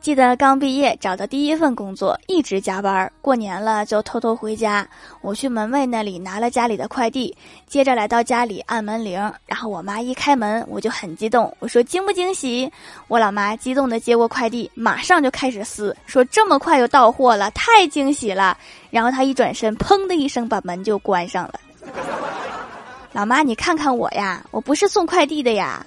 记得刚毕业找的第一份工作，一直加班，过年了就偷偷回家。我去门卫那里拿了家里的快递，接着来到家里按门铃，然后我妈一开门，我就很激动，我说惊不惊喜？我老妈激动的接过快递，马上就开始撕，说这么快就到货了，太惊喜了。然后她一转身，砰的一声把门就关上了。老妈，你看看我呀，我不是送快递的呀。